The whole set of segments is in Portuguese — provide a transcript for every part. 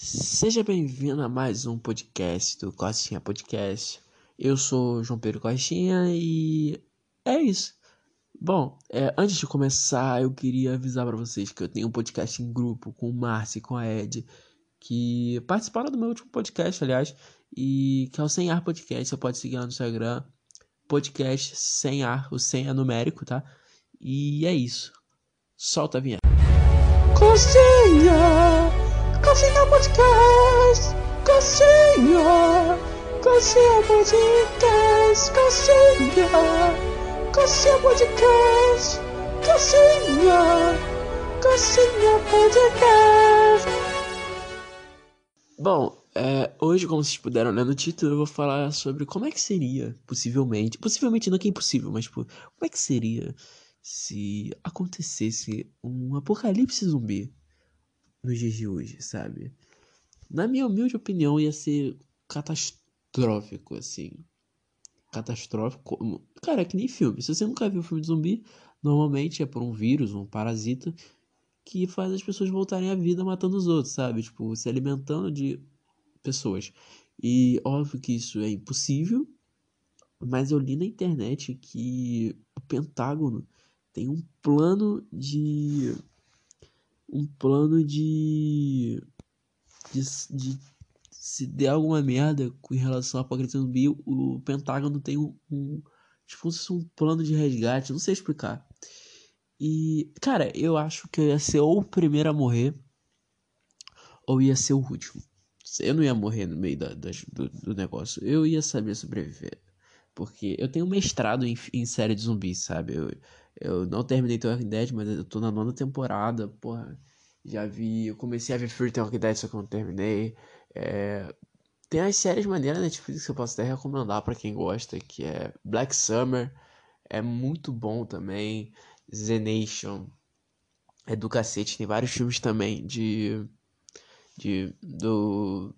Seja bem-vindo a mais um podcast do Costinha Podcast. Eu sou João Pedro Costinha e é isso. Bom, é, antes de começar, eu queria avisar para vocês que eu tenho um podcast em grupo com o Márcio e com a Ed, que participaram do meu último podcast, aliás, e que é o Sem Ar Podcast. Você pode seguir lá no Instagram, podcast Sem Ar, o sem é numérico, tá? E é isso. Solta a vinheta. Coxinha, Coxinha Podcast, Coxinha, Coxinha Podcast, Coxinha, Coxinha Podcast, Coxinha, Coxinha Podcast. Bom, é, hoje, como vocês puderam ler no título, eu vou falar sobre como é que seria, possivelmente, possivelmente não que é impossível, mas tipo, como é que seria se acontecesse um apocalipse zumbi nos dias de hoje, sabe? Na minha humilde opinião, ia ser catastrófico, assim. Catastrófico. Cara, é que nem filme. Se você nunca viu filme de zumbi, normalmente é por um vírus, um parasita, que faz as pessoas voltarem à vida matando os outros, sabe? Tipo, se alimentando de pessoas. E óbvio que isso é impossível, mas eu li na internet que o Pentágono tem um plano de. Um plano de. de, de se der alguma merda com relação ao apocalipse zumbi, o Pentágono tem um, um tipo um plano de resgate, não sei explicar. E, cara, eu acho que eu ia ser ou o primeiro a morrer, ou ia ser o último. Eu não ia morrer no meio da, da do, do, negócio, eu ia saber sobreviver. Porque eu tenho mestrado em, em série de zumbis, sabe? Eu, eu não terminei The Walking Dead, mas eu tô na nona temporada, porra. Já vi, eu comecei a ver Fear The Walking Dead, só que eu não terminei. É, tem as séries maneiras na Netflix que eu posso até recomendar para quem gosta, que é Black Summer, é muito bom também. Z Nation, é do cacete, tem vários filmes também de de do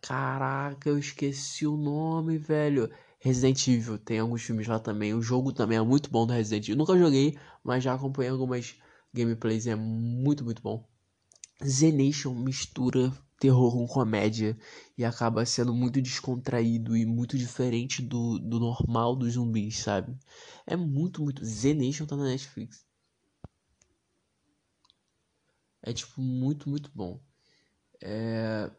caraca, eu esqueci o nome, velho. Resident Evil, tem alguns filmes lá também. O jogo também é muito bom do Resident Evil. Nunca joguei, mas já acompanhei algumas gameplays e é muito, muito bom. Z Nation mistura terror com comédia e acaba sendo muito descontraído e muito diferente do, do normal dos zumbis, sabe? É muito, muito. Z Nation tá na Netflix. É tipo muito, muito bom. É...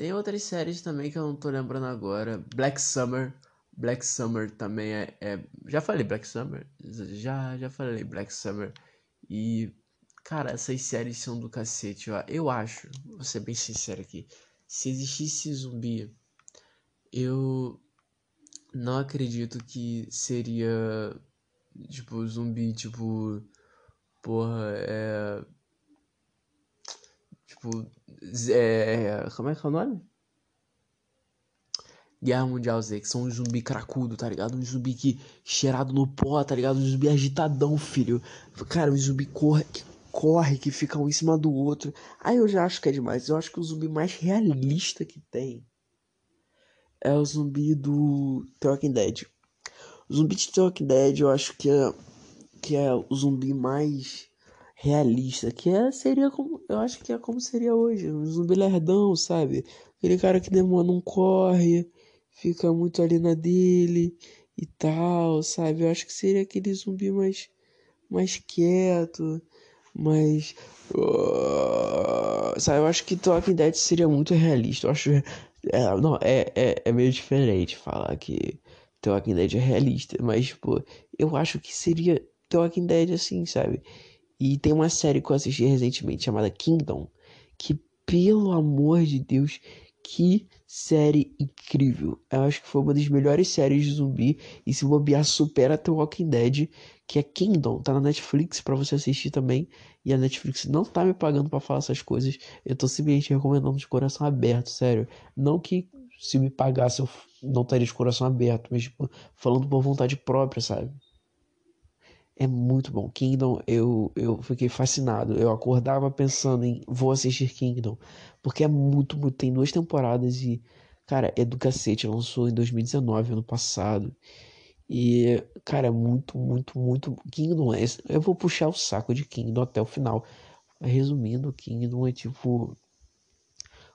Tem outras séries também que eu não tô lembrando agora. Black Summer. Black Summer também é, é, Já falei Black Summer? Já, já falei Black Summer. E, cara, essas séries são do cacete. Eu, eu acho, vou ser bem sincero aqui. Se existisse zumbi, eu não acredito que seria. Tipo, zumbi, tipo. Porra, é Tipo, é, como é que é o nome? Guerra Mundial Z, que são um zumbi cracudo, tá ligado? Um zumbi que cheirado no pó, tá ligado? Um zumbi agitadão, filho. Cara, um zumbi corre, que corre, que fica um em cima do outro. Aí eu já acho que é demais. Eu acho que o zumbi mais realista que tem é o zumbi do The Walking Dead. O zumbi de The Walking Dead eu acho que é, que é o zumbi mais realista, que é, seria como, eu acho que é como seria hoje, um zumbi lerdão, sabe? Aquele cara que demora, não corre, fica muito ali na dele e tal, sabe? Eu acho que seria aquele zumbi mais, mais quieto, mais... Uh, sabe, eu acho que Talking Dead seria muito realista, eu acho... É, não, é, é, é meio diferente falar que Talking Dead é realista, mas, tipo, eu acho que seria Talking Dead assim, sabe? E tem uma série que eu assisti recentemente chamada Kingdom, que pelo amor de Deus, que série incrível. Eu acho que foi uma das melhores séries de zumbi e se bobear supera The Walking Dead, que é Kingdom, tá na Netflix para você assistir também. E a Netflix não tá me pagando para falar essas coisas. Eu tô simplesmente recomendando de coração aberto, sério. Não que se me pagasse eu não teria de coração aberto, mas tipo, falando por vontade própria, sabe? É muito bom. Kingdom, eu, eu fiquei fascinado. Eu acordava pensando em vou assistir Kingdom. Porque é muito, muito. Tem duas temporadas e, cara, é do cacete. Lançou em 2019, ano passado. E, cara, é muito, muito, muito. Kingdom é. Eu vou puxar o saco de Kingdom até o final. resumindo, Kingdom é tipo.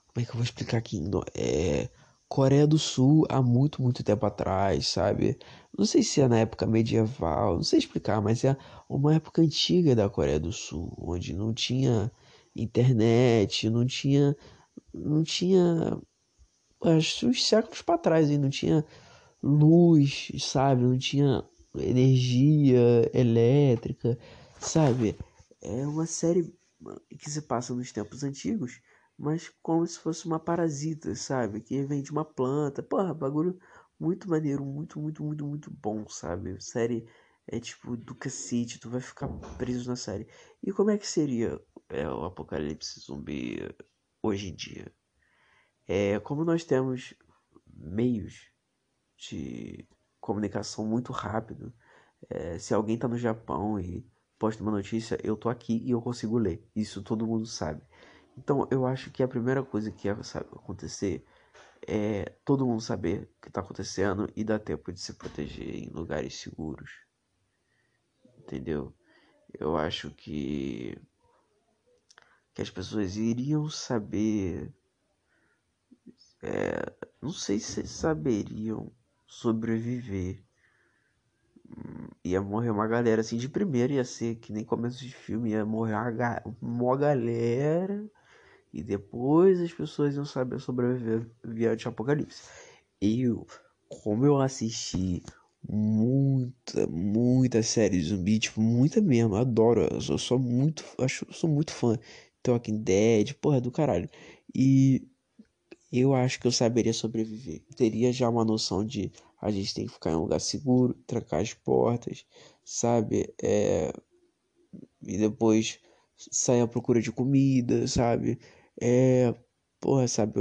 Como é que eu vou explicar Kingdom? É. Coreia do Sul há muito, muito tempo atrás, sabe? Não sei se é na época medieval, não sei explicar, mas é uma época antiga da Coreia do Sul, onde não tinha internet, não tinha. Não tinha. Acho uns séculos para trás, hein? não tinha luz, sabe? Não tinha energia elétrica, sabe? É uma série que se passa nos tempos antigos, mas como se fosse uma parasita, sabe? Que vem de uma planta. Porra, bagulho muito maneiro, muito, muito, muito, muito bom, sabe? Série é tipo do cacete, tu vai ficar preso na série. E como é que seria é, o apocalipse zumbi hoje em dia? É, como nós temos meios de comunicação muito rápido, é, se alguém tá no Japão e posta uma notícia, eu tô aqui e eu consigo ler. Isso todo mundo sabe. Então eu acho que a primeira coisa que ia acontecer é todo mundo saber o que está acontecendo e dar tempo de se proteger em lugares seguros. Entendeu? Eu acho que que as pessoas iriam saber é, não sei se saberiam sobreviver ia morrer uma galera assim de primeira, ia ser que nem começo de filme, ia morrer uma, uma galera e depois as pessoas iam saber sobreviver diante apocalipse. Eu, como eu assisti muita, muita série de zumbi, tipo, muita mesmo, adoro, eu sou, sou muito, acho, sou muito fã. Talking Dead, porra do caralho. E eu acho que eu saberia sobreviver. Teria já uma noção de a gente tem que ficar em um lugar seguro, trancar as portas, sabe? É... E depois sair à procura de comida, sabe? É. Porra, sabe?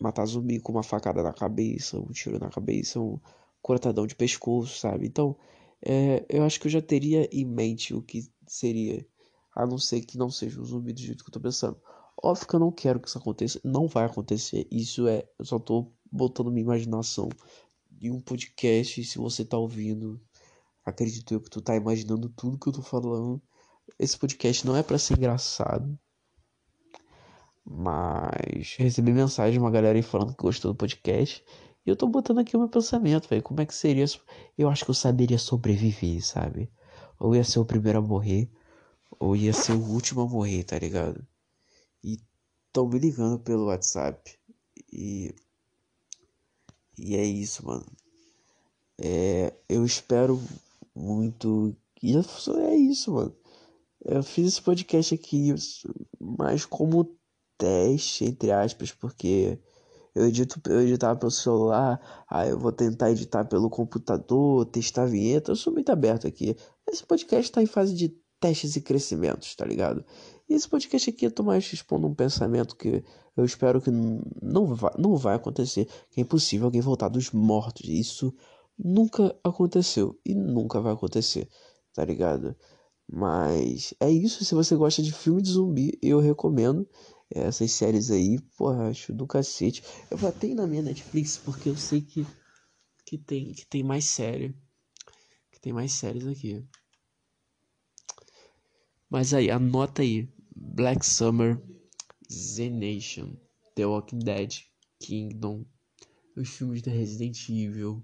Matar zumbi com uma facada na cabeça, um tiro na cabeça, um cortadão de pescoço, sabe? Então, é, eu acho que eu já teria em mente o que seria, a não ser que não seja um zumbi do jeito que eu tô pensando. Óbvio que eu não quero que isso aconteça, não vai acontecer. Isso é, eu só tô botando minha imaginação em um podcast. Se você tá ouvindo, acredito eu que tu tá imaginando tudo que eu tô falando. Esse podcast não é para ser engraçado. Mas recebi mensagem de uma galera aí falando que gostou do podcast. E eu tô botando aqui o meu pensamento, velho. Como é que seria? Eu acho que eu saberia sobreviver, sabe? Ou ia ser o primeiro a morrer, ou ia ser o último a morrer, tá ligado? E estão me ligando pelo WhatsApp. E. E é isso, mano. É, eu espero muito. E é isso, mano. Eu fiz esse podcast aqui, mas como teste, entre aspas, porque eu edito, eu editava pelo celular, aí eu vou tentar editar pelo computador, testar a vinheta. Eu sou muito aberto aqui. Esse podcast tá em fase de testes e crescimentos, tá ligado? E esse podcast aqui eu tô mais expondo um pensamento que eu espero que não não vai acontecer. Que é impossível alguém voltar dos mortos. Isso nunca aconteceu e nunca vai acontecer, tá ligado? Mas é isso. Se você gosta de filme de zumbi, eu recomendo essas séries aí. Porra, acho do cacete. Eu botei na minha Netflix porque eu sei que, que, tem, que tem mais série. Que tem mais séries aqui. Mas aí, anota aí. Black Summer, Z Nation, The Walking Dead, Kingdom, os filmes da Resident Evil.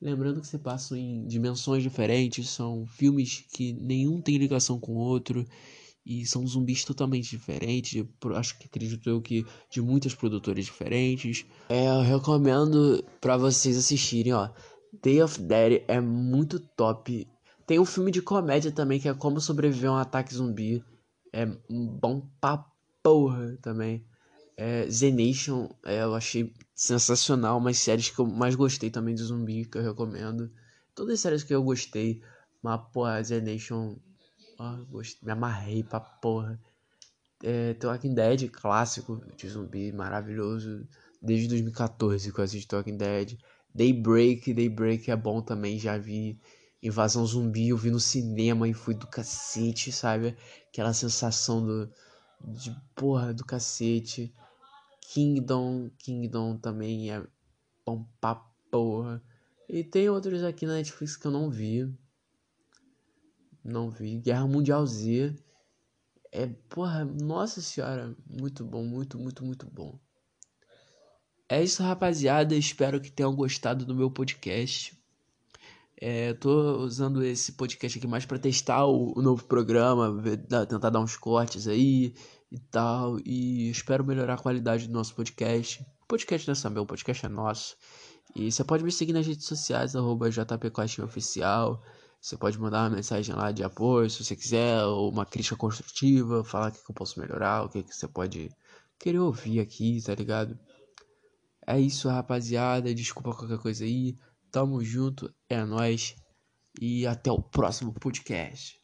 Lembrando que se passam em dimensões diferentes, são filmes que nenhum tem ligação com o outro e são zumbis totalmente diferentes. Acho que acredito eu que de muitas produtoras diferentes. É, eu recomendo para vocês assistirem, ó. Day of Dead é muito top. Tem um filme de comédia também que é Como Sobreviver a um Ataque Zumbi. É bom pra porra também. É, Z Nation, é, eu achei sensacional. Umas séries que eu mais gostei também de zumbi, que eu recomendo. Todas as séries que eu gostei. Mas, porra, Z Nation. Oh, gostei, me amarrei pra porra. É, The Walking Dead, clássico de zumbi, maravilhoso. Desde 2014 que eu assisti Walking Dead. Daybreak, Daybreak é bom também, já vi. Invasão Zumbi, eu vi no cinema e fui do cacete, sabe? Aquela sensação do. De porra do cacete. Kingdom, Kingdom também é bom pra porra. E tem outros aqui na Netflix que eu não vi. Não vi. Guerra Mundial Z É, porra, nossa senhora, muito bom, muito, muito, muito bom. É isso, rapaziada. Espero que tenham gostado do meu podcast. É, tô usando esse podcast aqui mais para testar o, o, novo programa, ver, tentar dar uns cortes aí e tal. E espero melhorar a qualidade do nosso podcast. O podcast não é só meu, o podcast é nosso. E você pode me seguir nas redes sociais, arroba Oficial. Você pode mandar uma mensagem lá de apoio, se você quiser, ou uma crítica construtiva, falar o que, que eu posso melhorar, o que, que você pode querer ouvir aqui, tá ligado? É isso, rapaziada. Desculpa qualquer coisa aí. Tamo junto, é nós e até o próximo podcast.